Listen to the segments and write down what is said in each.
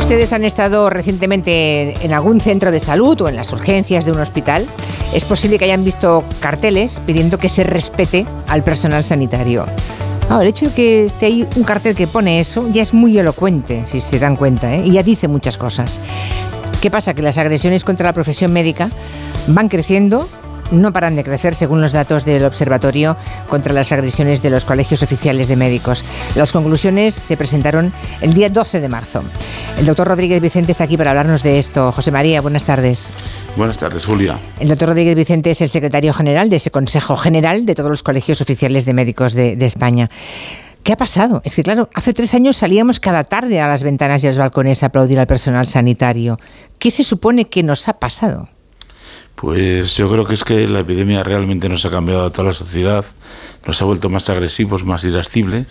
ustedes han estado recientemente en algún centro de salud o en las urgencias de un hospital, es posible que hayan visto carteles pidiendo que se respete al personal sanitario. el hecho de que esté ahí un cartel que pone eso ya es muy elocuente, si se dan cuenta, ¿eh? y ya dice muchas cosas. ¿Qué pasa? Que las agresiones contra la profesión médica van creciendo no paran de crecer según los datos del Observatorio contra las agresiones de los colegios oficiales de médicos. Las conclusiones se presentaron el día 12 de marzo. El doctor Rodríguez Vicente está aquí para hablarnos de esto. José María, buenas tardes. Buenas tardes, Julia. El doctor Rodríguez Vicente es el secretario general de ese Consejo General de todos los colegios oficiales de médicos de, de España. ¿Qué ha pasado? Es que, claro, hace tres años salíamos cada tarde a las ventanas y a los balcones a aplaudir al personal sanitario. ¿Qué se supone que nos ha pasado? Pues yo creo que es que la epidemia realmente nos ha cambiado a toda la sociedad, nos ha vuelto más agresivos, más irascibles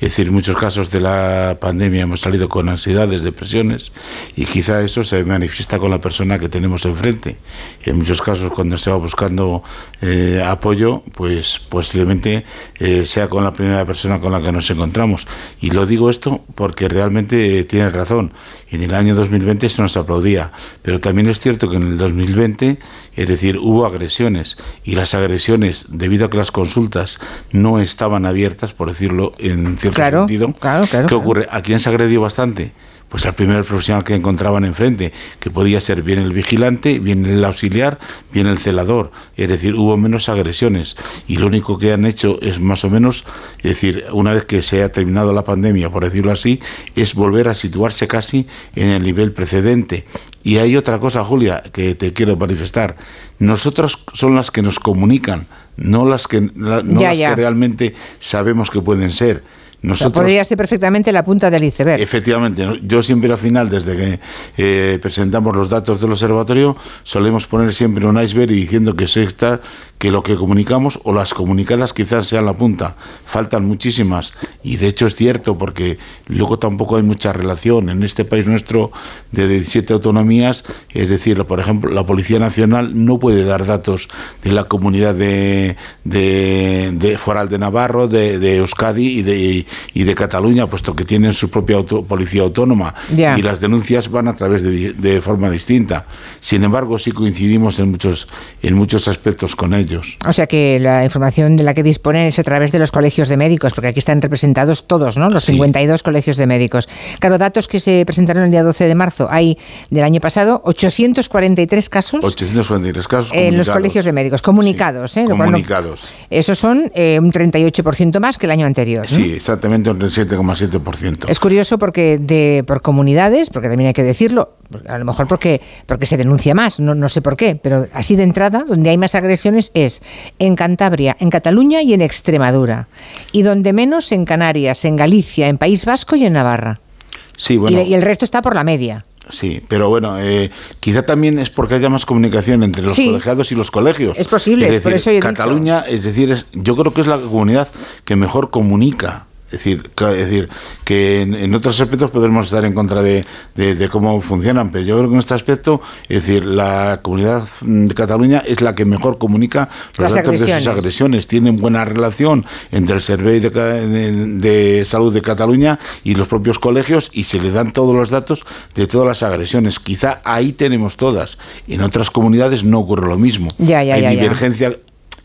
es decir, en muchos casos de la pandemia hemos salido con ansiedades, depresiones, y quizá eso se manifiesta con la persona que tenemos enfrente. En muchos casos, cuando se va buscando eh, apoyo, pues posiblemente eh, sea con la primera persona con la que nos encontramos. Y lo digo esto porque realmente tiene razón. En el año 2020 se nos aplaudía, pero también es cierto que en el 2020, es decir, hubo agresiones, y las agresiones, debido a que las consultas no estaban abiertas, por decirlo en cierto claro, sentido. Claro, claro, ¿Qué ocurre? ¿A quién se agredió bastante? Pues al primer profesional que encontraban enfrente, que podía ser bien el vigilante, bien el auxiliar, bien el celador. Es decir, hubo menos agresiones. Y lo único que han hecho es más o menos, es decir, una vez que se ha terminado la pandemia, por decirlo así, es volver a situarse casi en el nivel precedente. Y hay otra cosa, Julia, que te quiero manifestar. Nosotros son las que nos comunican, no las que, no las que realmente sabemos que pueden ser. Nosotros, podría ser perfectamente la punta del iceberg. Efectivamente, yo siempre al final, desde que eh, presentamos los datos del observatorio, solemos poner siempre un iceberg y diciendo que se está, que lo que comunicamos o las comunicadas quizás sean la punta. Faltan muchísimas y de hecho es cierto porque luego tampoco hay mucha relación en este país nuestro de 17 autonomías, es decir, por ejemplo, la Policía Nacional no puede dar datos de la comunidad de, de, Foral de Navarro, de, de Euskadi y de y de Cataluña, puesto que tienen su propia policía autónoma y las denuncias van a través de, de, forma distinta. Sin embargo, sí coincidimos en muchos, en muchos aspectos con ellos. O sea que la información de la que disponen es a través de los colegios de médicos, porque aquí están representados todos, ¿no? Los 52 colegios de médicos. Claro, datos que se presentaron el día 12 de marzo. Hay del año pasado 843 casos. 843 casos en los colegios de médicos, comunicados. ¿eh? Comunicados. esos son eh, un 38% más que el año anterior. Sí, exactamente un 7,7%. Es curioso porque de, por comunidades, porque también hay que decirlo, a lo mejor porque, porque se denuncia más, no, no sé por qué, pero así de entrada, donde hay más agresiones es en Cantabria, en Cataluña y en Extremadura. Y donde menos en Canarias, en Galicia, en País Vasco y en Navarra. Sí, bueno. y, el resto está por la media. Sí, pero bueno, eh, quizá también es porque haya más comunicación entre los colegiados y los colegios. Es posible, es por eso Cataluña, es decir, es, yo creo que es la comunidad que mejor comunica es decir, es decir que en, otros aspectos podemos estar en contra de, cómo funcionan, pero yo creo que en este aspecto, es decir, la comunidad de Cataluña es la que mejor comunica los datos de sus agresiones. Tienen buena relación entre el Servicio de, Salud de Cataluña y los propios colegios y se le dan todos los datos de todas las agresiones. Quizá ahí tenemos todas. En otras comunidades no ocurre lo mismo. hay divergencia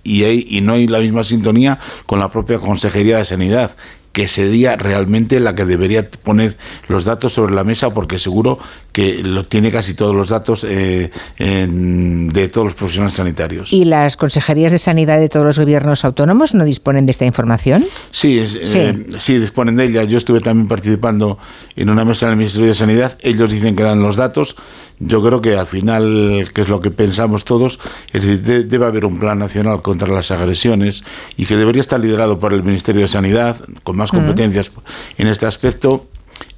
y, y no hay la misma sintonía con la propia Consejería de Sanidad que sería realmente la que debería poner los datos sobre la mesa porque seguro que lo tiene casi todos los datos eh, de todos los profesionales sanitarios. ¿Y las consejerías de sanidad de todos los gobiernos autónomos no disponen de esta información? Sí, eh, sí. disponen de ella. Yo estuve también participando en una mesa en el Ministerio de Sanidad. Ellos dicen que dan los datos. Yo creo que al final, que es lo que pensamos todos, es decir, debe haber un plan nacional contra las agresiones y que debería estar liderado por el Ministerio de Sanidad, con más competencias en este aspecto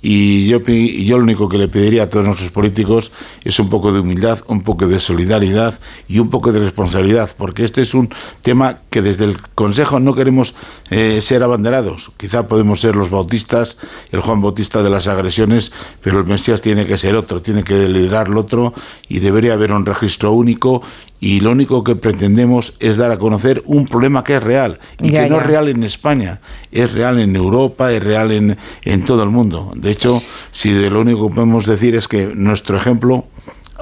y yo, yo lo único que le pediría a todos nuestros políticos es un poco de humildad, un poco de solidaridad y un poco de responsabilidad, porque este es un tema que desde el Consejo no queremos eh, ser abanderados. Quizá podemos ser los bautistas, el Juan Bautista de las agresiones, pero el Mesías tiene que ser otro, tiene que liderar lo otro y debería haber un registro único y lo único que pretendemos es dar a conocer un problema que es real y que no es real en España, es real en Europa, es real en, en todo el mundo. De hecho, si de lo único que podemos decir es que nuestro ejemplo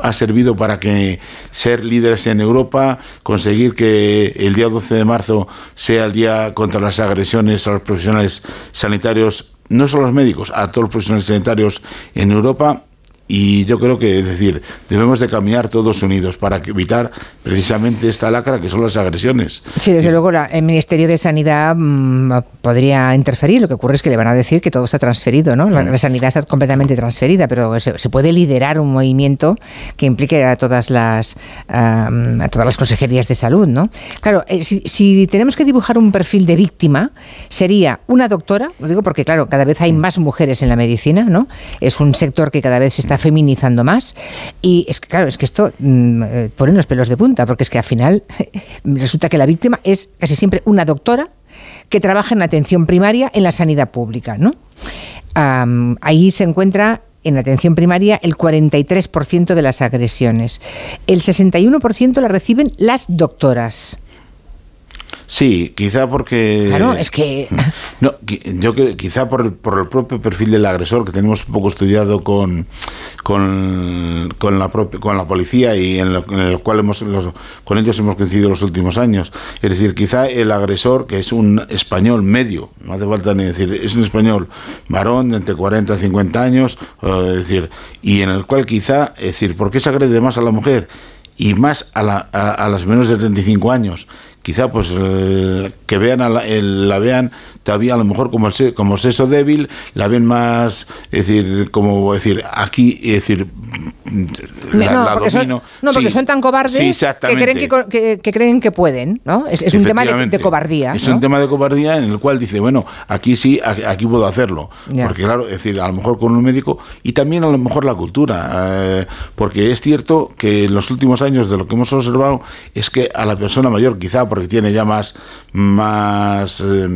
ha servido para que ser líderes en Europa, conseguir que el día 12 de marzo sea el día contra las agresiones a los profesionales sanitarios, no solo a los médicos, a todos los profesionales sanitarios en Europa y yo creo que, es decir, debemos de caminar todos unidos para evitar precisamente esta lacra que son las agresiones. Sí, desde luego el Ministerio de Sanidad mm, podría interferir. Lo que ocurre es que le van a decir que todo está transferido, ¿no? La, mm. sanidad está completamente transferida, pero se, puede liderar un movimiento que implique a todas las a todas las consejerías de salud, ¿no? Claro, eh, si, si, tenemos que dibujar un perfil de víctima, sería una doctora, lo digo porque claro, cada vez hay más mujeres en la medicina, ¿no? Es un sector que cada vez se está feminizando más. Y es que, claro, es que esto mm, eh, pone los pelos de punta, porque es que al final resulta que la víctima es casi siempre una doctora que trabaja en atención primaria en la sanidad pública, ¿no? ahí se encuentra en atención primaria el 43% de las agresiones. El 61% la reciben las doctoras. Sí, quizá porque... Claro, es que... No, yo que quizá por el, por el propio perfil del agresor que tenemos un poco estudiado con, con, con la, con la policía y en, el cual hemos, con ellos hemos coincidido los últimos años. Es decir, quizá el agresor, que es un español medio, no hace falta ni decir, es un español varón de entre 40 y 50 años, es decir, y en el cual quizá, es decir, ¿por qué se agrede más a la mujer? y más a, la, a, las menos de 35 años quizá pues eh, que vean a la, la, vean todavía a lo mejor como el, como sexo débil la ven más es decir como decir aquí es decir no, porque Son, no, porque son tan cobardes que, creen que, que, creen que pueden, ¿no? Es, un tema de, cobardía. Es un tema de cobardía en el cual dice, bueno, aquí sí, aquí, puedo hacerlo. Porque claro, es decir, a lo mejor con un médico y también a lo mejor la cultura. Eh, porque es cierto que en los últimos años de lo que hemos observado es que a la persona mayor, quizá porque tiene ya más, más eh,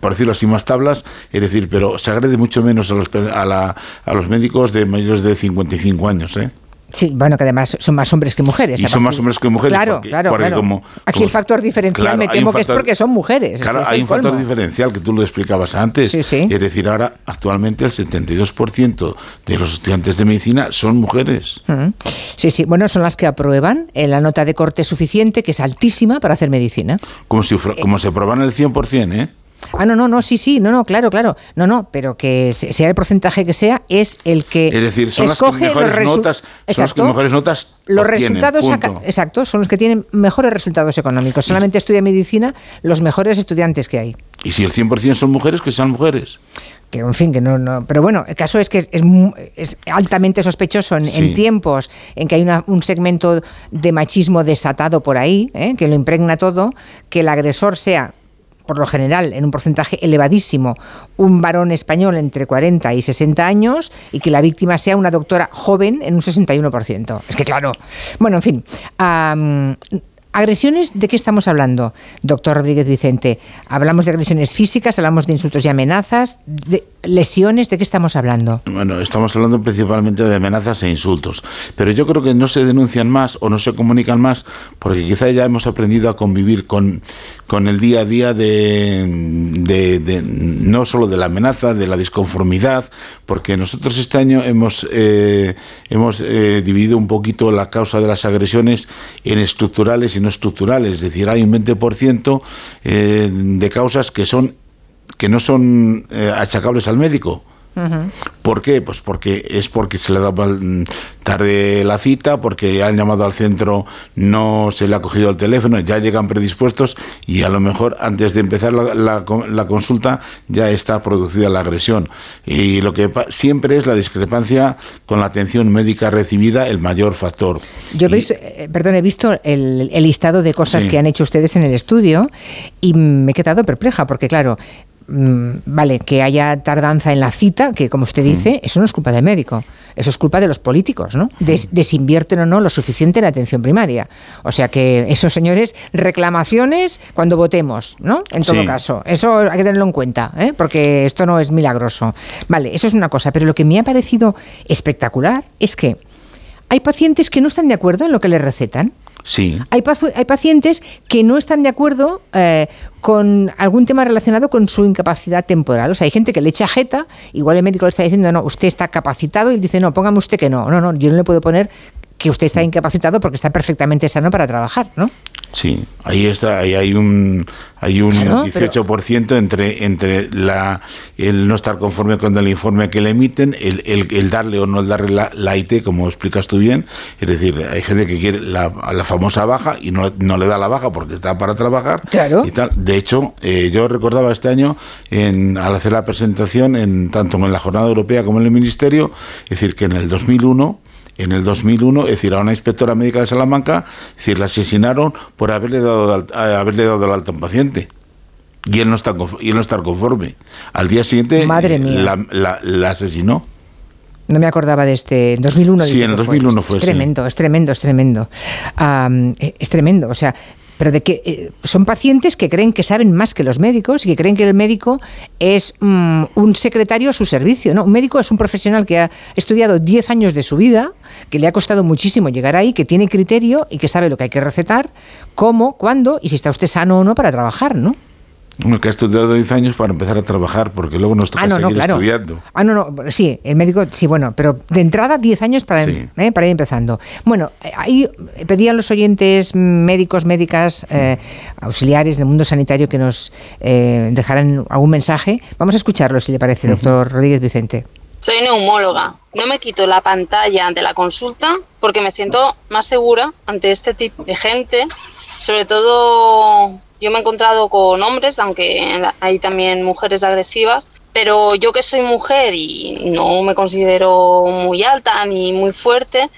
por decirlo así, más tablas, es decir, pero se agrede mucho menos a los, a, a los médicos de mayores de 55 años. ¿eh? Sí, bueno, que además son más hombres que mujeres. Y son más hombres que mujeres. Claro, claro, Como, Aquí el factor diferencial me temo que es porque son mujeres. Claro, hay un factor diferencial que tú lo explicabas antes. Es decir, ahora actualmente el 72% de los estudiantes de medicina son mujeres. Sí, sí. Bueno, son las que aprueban en la nota de corte suficiente, que es altísima para hacer medicina. Como si como se aprueban el 100%, ¿eh? Ah, no, no, no, sí, sí, no, no, claro, claro. No, no, pero que sea el porcentaje que sea, es el que. Es decir, son escoge las mejores notas. Son las que mejores notas. Los resultados. Exacto, son los que tienen mejores resultados económicos. Solamente estudia medicina los mejores estudiantes que hay. Y si el 100% son mujeres, que sean mujeres que en fin, que no, no, pero bueno, el caso es que es, es, altamente sospechoso en, tiempos en que hay un segmento de machismo desatado por ahí, ¿eh? que lo impregna todo, que el agresor sea por lo general, en un porcentaje elevadísimo, un varón español entre 40 y 60 años y que la víctima sea una doctora joven en un 61%. Es que claro. Bueno, en fin. ¿Agresiones de qué estamos hablando, doctor Rodríguez Vicente? ¿Hablamos de agresiones físicas, hablamos de insultos y amenazas, lesiones? ¿De qué estamos hablando? Bueno, estamos hablando principalmente de amenazas e insultos, pero yo creo que no se denuncian más o no se comunican más porque quizá ya hemos aprendido a convivir con, con el día a día de, de, no solo de la amenaza, de la disconformidad, porque nosotros este año hemos, eh, hemos eh, dividido un poquito la causa de las agresiones en estructurales y no estructurales, es decir, hay un 20% eh, de causas que son que no son eh, achacables al médico ¿Por qué? Pues porque es porque se le da tarde la cita, porque han llamado al centro, no se le ha cogido el teléfono, ya llegan predispuestos y a lo mejor antes de empezar la, consulta ya está producida la agresión. Y lo que siempre es la discrepancia con la atención médica recibida el mayor factor. Yo he visto, eh, perdón, he visto el, listado de cosas que han hecho ustedes en el estudio y me he quedado perpleja porque claro, Mm, vale, que haya tardanza en la cita, que como usted dice, mm. eso no es culpa del médico, eso es culpa de los políticos, ¿no? De, si invierten o no lo suficiente en atención primaria. O sea que esos señores, reclamaciones cuando votemos, ¿no? En todo caso, eso hay que tenerlo en cuenta, ¿eh? porque esto no es milagroso. Vale, eso es una cosa, pero lo que me ha parecido espectacular es que hay pacientes que no están de acuerdo en lo que les recetan. Sí. Hay, hay pacientes que no están de acuerdo eh, con algún tema relacionado con su incapacidad temporal. O sea, hay gente que le echa jeta, igual el médico le está diciendo, no, usted está capacitado, y él dice, no, póngame usted que no. No, no, yo no le puedo poner que usted está incapacitado porque está perfectamente sano para trabajar, ¿no? Sí, ahí está, ahí hay un hay un 18% entre entre la el no estar conforme con el informe que le emiten, el, el, darle o no darle la, la, IT, como explicas tú bien, es decir, hay gente que quiere la, la famosa baja y no, no, le da la baja porque está para trabajar claro. y tal. De hecho, eh, yo recordaba este año en, al hacer la presentación en tanto en la jornada europea como en el ministerio, es decir, que en el 2001 en el 2001, es decir, a una inspectora médica de Salamanca, es decir, la asesinaron por haberle dado, haberle dado el alta a un paciente. Y él no está, y él no está conforme. Al día siguiente Madre La, la, asesinó. No me acordaba de este. 2001. Sí, en el 2001 fue. es, tremendo, es tremendo, es tremendo, es tremendo. O sea, pero de que eh, son pacientes que creen que saben más que los médicos y que creen que el médico es mm, un secretario a su servicio. ¿no? Un médico es un profesional que ha estudiado 10 años de su vida, que le ha costado muchísimo llegar ahí, que tiene criterio y que sabe lo que hay que recetar, cómo, cuándo y si está usted sano o no para trabajar, ¿no? Bueno, que ha estudiado 10 años para empezar a trabajar, porque luego nos toca ah, no, seguir no, estudiando. Ah, no, no, sí, el médico, sí, bueno, pero de entrada 10 años para, eh, para ir empezando. Bueno, ahí pedían los oyentes médicos, médicas, eh, auxiliares del mundo sanitario que nos eh, dejaran algún mensaje. Vamos a escucharlo, si le parece, doctor Rodríguez Vicente. Soy neumóloga. No me quito la pantalla de la consulta porque me siento más segura ante este tipo de gente, sobre todo yo me he encontrado con hombres, aunque hay también mujeres agresivas, pero yo que soy mujer y no me considero muy alta ni muy fuerte,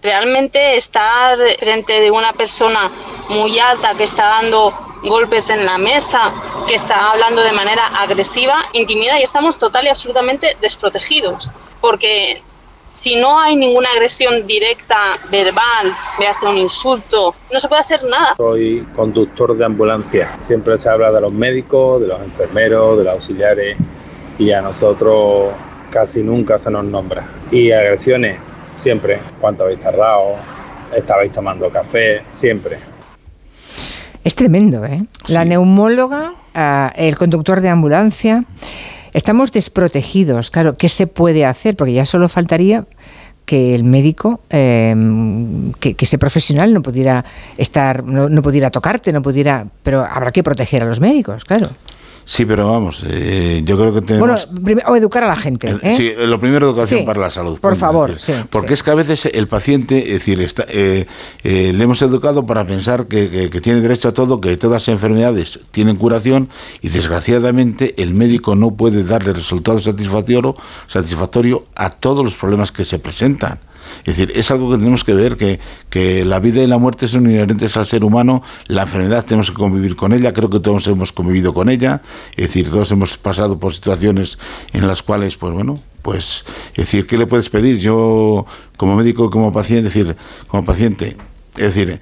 realmente estar frente de una persona muy alta que está dando golpes en la mesa, que está hablando de manera agresiva, intimida y estamos total y absolutamente desprotegidos, porque si no hay ninguna agresión directa, verbal, véase un insulto, no se puede hacer nada. Soy conductor de ambulancia. Siempre se habla de los médicos, de los enfermeros, de los auxiliares y a nosotros casi nunca se nos nombra. Y agresiones, siempre. ¿Cuánto habéis tardado? ¿Estabais tomando café? Siempre. Es tremendo, ¿eh? La neumóloga, ah, el conductor de ambulancia. Estamos desprotegidos, claro, ¿qué se puede hacer? Porque ya solo faltaría que el médico, em, que, ese profesional no pudiera estar, no, no, pudiera tocarte, no pudiera, pero habrá que proteger a los médicos, claro. Sí, pero vamos, eh, yo creo que tenemos... Bueno, o educar a la gente. ¿eh? Sí, lo primero, educación para la salud. Por favor, sí, Porque es que a veces el paciente, es decir, está, eh, le hemos educado para pensar que, tiene derecho a todo, que todas las enfermedades tienen curación y desgraciadamente el médico no puede darle resultado satisfactorio, satisfactorio a todos los problemas que se presentan. Es decir, es algo que tenemos que ver, que, que la vida y la muerte son inherentes al ser humano, la enfermedad tenemos que convivir con ella, creo que todos hemos convivido con ella, es decir, todos hemos pasado por situaciones en las cuales, pues bueno, pues, es decir, ¿qué le puedes pedir? Yo, como médico, como paciente, es decir, como paciente, es decir,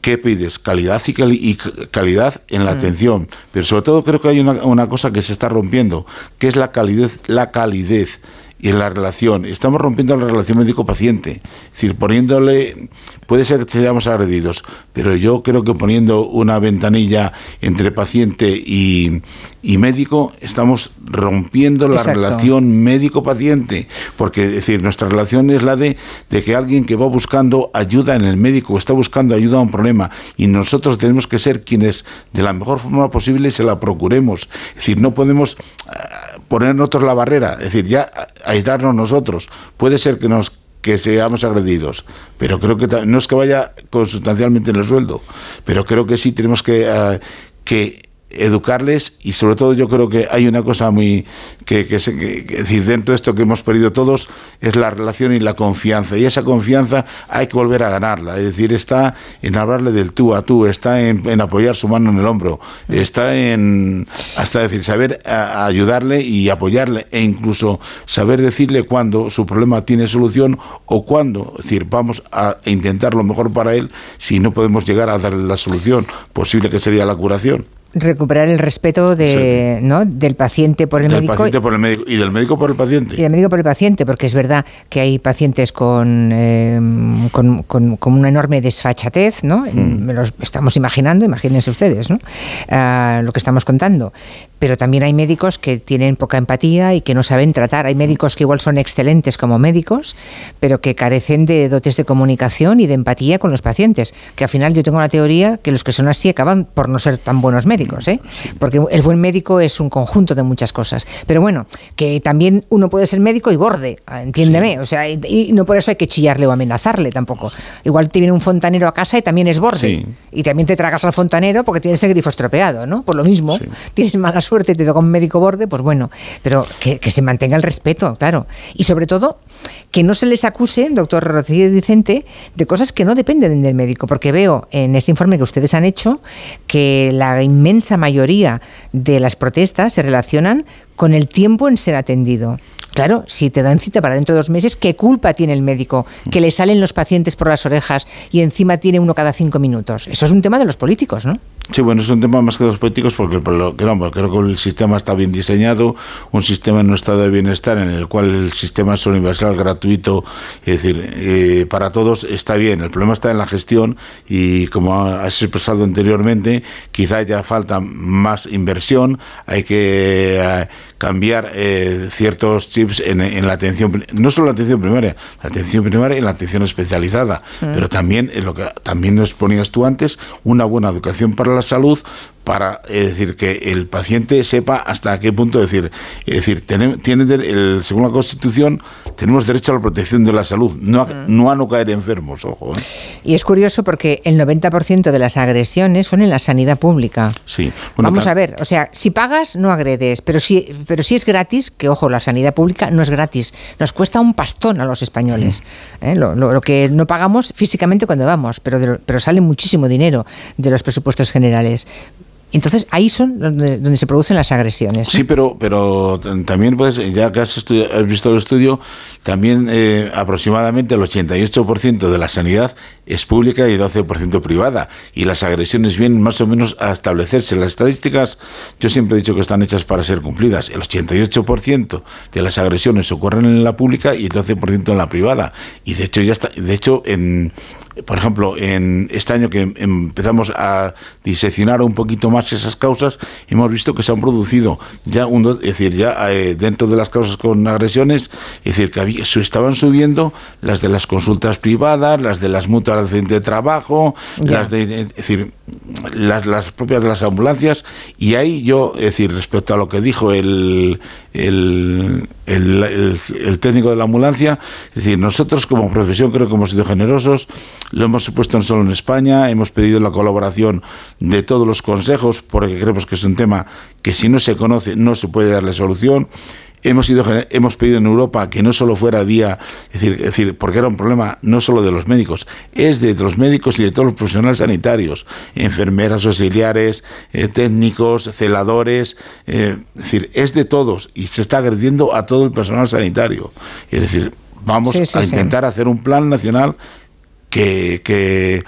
¿qué pides? Calidad y, calidad en la mm. atención. Pero sobre todo creo que hay una, una, cosa que se está rompiendo, que es la calidez, la calidez y en la relación. Estamos rompiendo la relación médico-paciente. Es decir, poniéndole, puede ser que seamos agredidos, pero yo creo que poniendo una ventanilla entre paciente y, y médico, estamos rompiendo la relación médico-paciente. Porque, es decir, nuestra relación es la de, de que alguien que va buscando ayuda en el médico, está buscando ayuda a un problema, y nosotros tenemos que ser quienes de la mejor forma posible se la procuremos. Es decir, no podemos poner nosotros la barrera, es decir, ya aislarnos nosotros. Puede ser que nos que seamos agredidos, pero creo que no es que vaya consustancialmente en el sueldo, pero creo que sí tenemos que, uh, que educarles y sobre todo yo creo que hay una cosa muy que, que, decir dentro de esto que hemos perdido todos es la relación y la confianza. Y esa confianza hay que volver a ganarla. Es decir está en hablarle del tú a tú está en, apoyar su mano en el hombro está en hasta decir saber ayudarle y apoyarle e incluso saber decirle cuando su problema tiene solución o cuando es decir vamos a intentar lo mejor para él si no podemos llegar a darle la solución posible que sería la curación recuperar el respeto de, ¿no? del paciente por el del médico. paciente por el médico y del médico por el paciente. Y del médico por el paciente, porque es verdad que hay pacientes con, eh, con, con- con una enorme desfachatez, ¿no? Hmm. Me los estamos imaginando, imagínense ustedes, ¿no? Ah, lo que estamos contando. Pero también hay médicos que tienen poca empatía y que no saben tratar. Hay médicos que igual son excelentes como médicos, pero que carecen de dotes de comunicación y de empatía con los pacientes. Que al final yo tengo la teoría que los que son así acaban por no ser tan buenos médicos, ¿eh? Porque el buen médico es un conjunto de muchas cosas. Pero bueno, que también uno puede ser médico y borde, entiéndeme. O sea, y, no por eso hay que chillarle o amenazarle tampoco. Igual te viene un fontanero a casa y también es borde. Sí. Y también te tragas al fontanero porque tienes el grifo estropeado, ¿no? Por lo mismo, Sí. tienes mala suerte y te toca un médico borde, pues bueno, pero que, que se mantenga el respeto, claro. Y sobre todo, que no se les acuse, doctor Rocío Vicente, de cosas que no dependen del médico, porque veo en ese informe que ustedes han hecho que la inmensa mayoría de las protestas se relacionan con el tiempo en ser atendido. Claro, si te dan cita para dentro de dos meses, ¿qué culpa tiene el médico? Que le salen los pacientes por las orejas y encima tiene uno cada cinco minutos. Eso es un tema de los políticos, ¿no? Sí, bueno, es un tema más que los políticos porque por lo no, creo que el sistema está bien diseñado, un sistema en un estado de bienestar en el cual el sistema es universal, gratuito, es decir, eh, para todos está bien. El problema está en la gestión y como has expresado anteriormente, quizá ya falta más inversión, hay que eh, cambiar eh, ciertos chips en, en la atención, no solo la atención primaria, la atención primaria y la atención especializada, pero también en lo que también nos ponías tú antes, una buena educación para la salud para es decir que el paciente sepa hasta qué punto decir es decir tiene, el, según la constitución tenemos derecho a la protección de la salud no a, no, a no caer enfermos ojo ¿eh? Y es curioso porque el 90% de las agresiones son en la sanidad pública. sí Bueno, Vamos a ver, o sea, si pagas no agredes, pero si, pero si es gratis, que ojo, la sanidad pública no es gratis, nos cuesta un pastón a los españoles, ¿eh? lo, lo- lo que no pagamos físicamente cuando vamos, pero, de pero sale muchísimo dinero de los presupuestos generales. Entonces ahí son donde, se producen las agresiones. Sí, pero, pero también puedes, ya que has, has visto el estudio, también eh, aproximadamente el 88% de la sanidad es pública y 12% privada. Y las agresiones vienen más o menos a establecerse. Las estadísticas, yo siempre he dicho que están hechas para ser cumplidas. El 88% de las agresiones ocurren en la pública y el 12% en la privada. Y de hecho, ya está, de hecho, en, por ejemplo, en este año que em- empezamos a diseccionar un poquito más esas causas, hemos visto que se han producido ya, un, es decir, ya eh, dentro de las causas con agresiones, es decir, que había- estaban subiendo las de las consultas privadas, las de las mutuas de trabajo, Ya. las de, es decir, las, las propias de las ambulancias, y ahí yo, es decir, respecto a lo que dijo el, el, el, el- técnico de la ambulancia, es decir, nosotros como profesión creo que hemos sido generosos, lo hemos puesto no solo en España, hemos pedido la colaboración de todos los consejos, porque creemos que es un tema que si no se conoce no se puede darle solución. Hemos, ido, hemos pedido en Europa que no solo fuera día, es decir, es decir, porque era un problema no solo de los médicos, es de los médicos y de todos los profesionales sanitarios, enfermeras auxiliares, eh, técnicos, celadores, eh, es decir, es de todos y se está agrediendo a todo el personal sanitario. Es decir, vamos Sí, sí, a sí. intentar hacer un plan nacional que, que,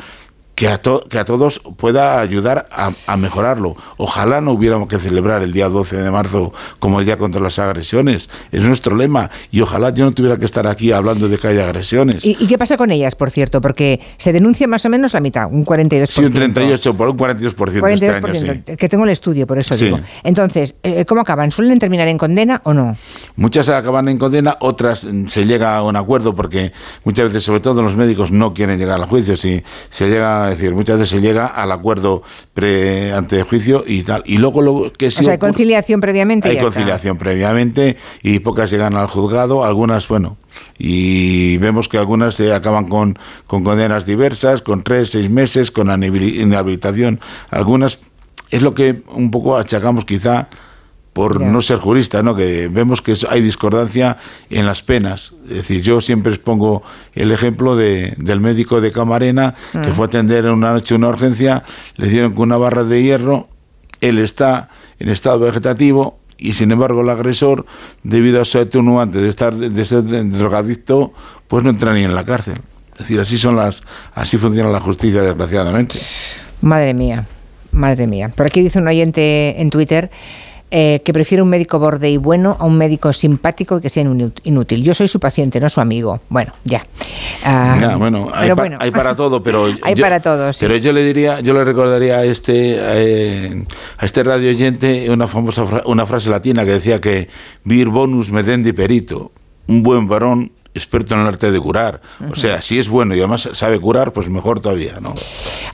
que, a, to- que a todos pueda ayudar a, a mejorarlo. Ojalá no hubiéramos que celebrar el día 12 de marzo como el Día contra las Agresiones. Es nuestro lema. Y ojalá yo no tuviera que estar aquí hablando de que hay agresiones. ¿Y, y qué pasa con ellas, por cierto? Porque se denuncia más o menos la mitad, un 42%. Sí, un 38 por un 42%, este año, 42%, sí. que tengo el estudio, por eso Sí. digo. Entonces, eh, ¿cómo acaban? ¿Suelen terminar en condena o no? Muchas acaban en condena, otras mm, se llega a un acuerdo porque muchas veces, sobre todo los médicos, no quieren llegar al juicio. Si se llega, es decir, muchas veces se llega al acuerdo pre, ante juicio y tal. Y luego lo que sí o sea, hay conciliación previamente. Hay está. conciliación previamente y pocas llegan al juzgado, algunas, bueno, y vemos que algunas se acaban con, con condenas diversas, con tres, seis meses, con inhabili- inhabilitación. Algunas es lo que un poco achacamos quizá por no ser jurista, ¿no? que vemos que hay discordancia en las penas. Es decir, yo siempre expongo el ejemplo de, del médico de Camarena que fue a atender en una noche una urgencia, le dieron con una barra de hierro, él está en estado vegetativo y sin embargo el agresor, debido a su atenuante de estar de ser drogadicto, pues no entra ni en la cárcel. Es decir, así son las, así funciona la justicia, desgraciadamente. Madre mía. Madre mía. Por aquí dice un oyente en Twitter eh, que prefiere un médico borde y bueno a un médico simpático y que sea inútil. Yo soy su paciente, no su amigo. Bueno, ya. Ah, bueno, hay, hay, para todo, pero hay para todo, Pero yo le diría, yo le recordaría a este eh, a este radio oyente una famosa una frase latina que decía que vir bonus medendi perito, un buen varón experto en el arte de curar. O sea, si es bueno y además sabe curar, pues mejor todavía, ¿no?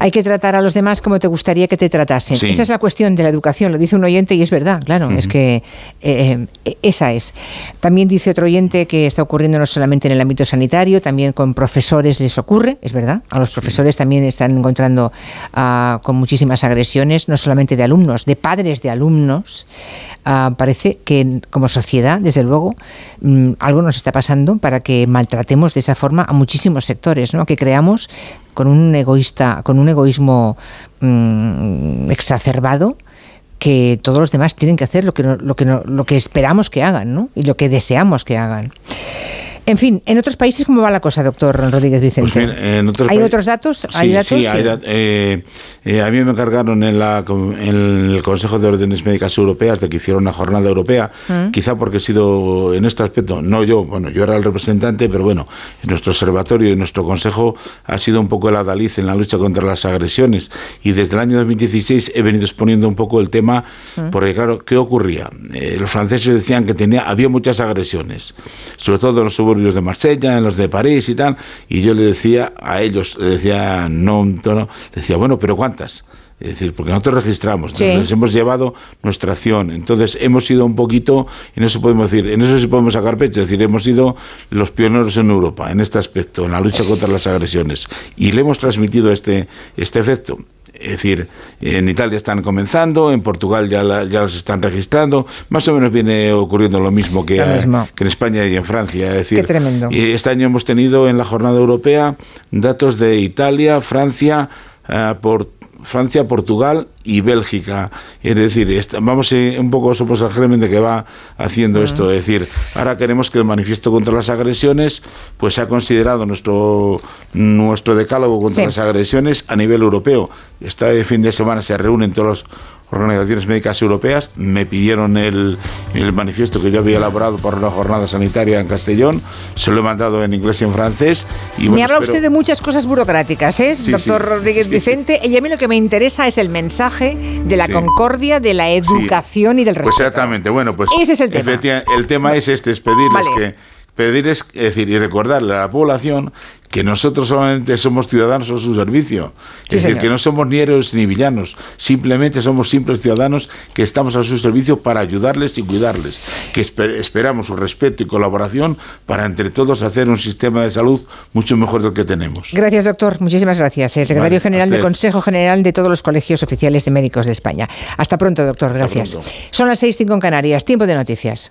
Hay que tratar a los demás como te gustaría que te tratasen. Esa es la cuestión de la educación, lo dice un oyente y es verdad, claro, es que eh, eh, esa es. También dice otro oyente que está ocurriendo no solamente en el ámbito sanitario, también con profesores les ocurre, es verdad. A los profesores también están encontrando ah, con muchísimas agresiones, no solamente de alumnos, de padres de alumnos. Ah, parece que como sociedad, desde luego, mm, algo nos está pasando para que maltratemos de esa forma a muchísimos sectores, ¿no? que creamos con un egoísta, con un egoísmo mm, exacerbado que todos los demás tienen que hacer lo que, lo que, lo que esperamos que hagan ¿no? y lo que deseamos que hagan. En fin, ¿en otros países cómo va la cosa, doctor Rodríguez Vicente? Pues ¿Hay otros datos? ¿Hay datos? Sí, hay eh, eh, a mí me encargaron en, la, en, el Consejo de Órdenes Médicas Europeas de que hiciera una jornada europea, mm. quizá porque he sido en este aspecto, no yo, bueno, yo era el representante, pero bueno, en nuestro observatorio y nuestro consejo ha sido un poco el adalid en la lucha contra las agresiones y desde el año 2016 he venido exponiendo un poco el tema, mm. porque claro, ¿qué ocurría? Eh, los franceses decían que tenía, había muchas agresiones, sobre todo en los de Marsella, en los de París y tal, y yo le decía a ellos, le decía, no, no, le decía, bueno, pero ¿cuántas? Es decir, porque nosotros registramos, nos hemos llevado nuestra acción. Entonces, hemos sido un poquito, en eso podemos decir, en eso sí podemos sacar pecho, es decir, hemos sido los pioneros en Europa en este aspecto, en la lucha contra las agresiones. Y le hemos transmitido este, este efecto. Es decir, en Italia están comenzando, en Portugal ya, ya las están registrando, más o menos viene ocurriendo lo mismo que, que en España y en Francia. Es decir, Y este año hemos tenido en la jornada europea datos de Italia, Francia, uh, Francia, Portugal y Bélgica. Es decir, vamos un poco somos el germen de que va haciendo esto. Es decir, ahora queremos que el manifiesto contra las agresiones pues ha considerado nuestro, nuestro decálogo contra las agresiones a nivel europeo. Este fin de semana se reúnen todos los organizaciones médicas europeas me pidieron el, el, manifiesto que yo había elaborado para una jornada sanitaria en Castellón, se lo he mandado en inglés y en francés. Y me habla usted de muchas cosas burocráticas, ¿eh, doctor Rodríguez Vicente? Y a mí lo que me interesa es el mensaje de la concordia, de la educación y del pues respeto. Pues exactamente, bueno, pues ese es el tema. El tema es este, es pedirles que pedir es, decir, y recordarle a la población que nosotros solamente somos ciudadanos a su servicio. es decir, que no somos ni héroes ni villanos, simplemente somos simples ciudadanos que estamos a su servicio para ayudarles y cuidarles, que esperamos su respeto y colaboración para entre todos hacer un sistema de salud mucho mejor del que tenemos. Gracias, doctor. Muchísimas gracias. El secretario general del Consejo General de todos los colegios oficiales de médicos de España. Hasta pronto, doctor. Gracias. Son las 6.05 en Canarias. Tiempo de noticias.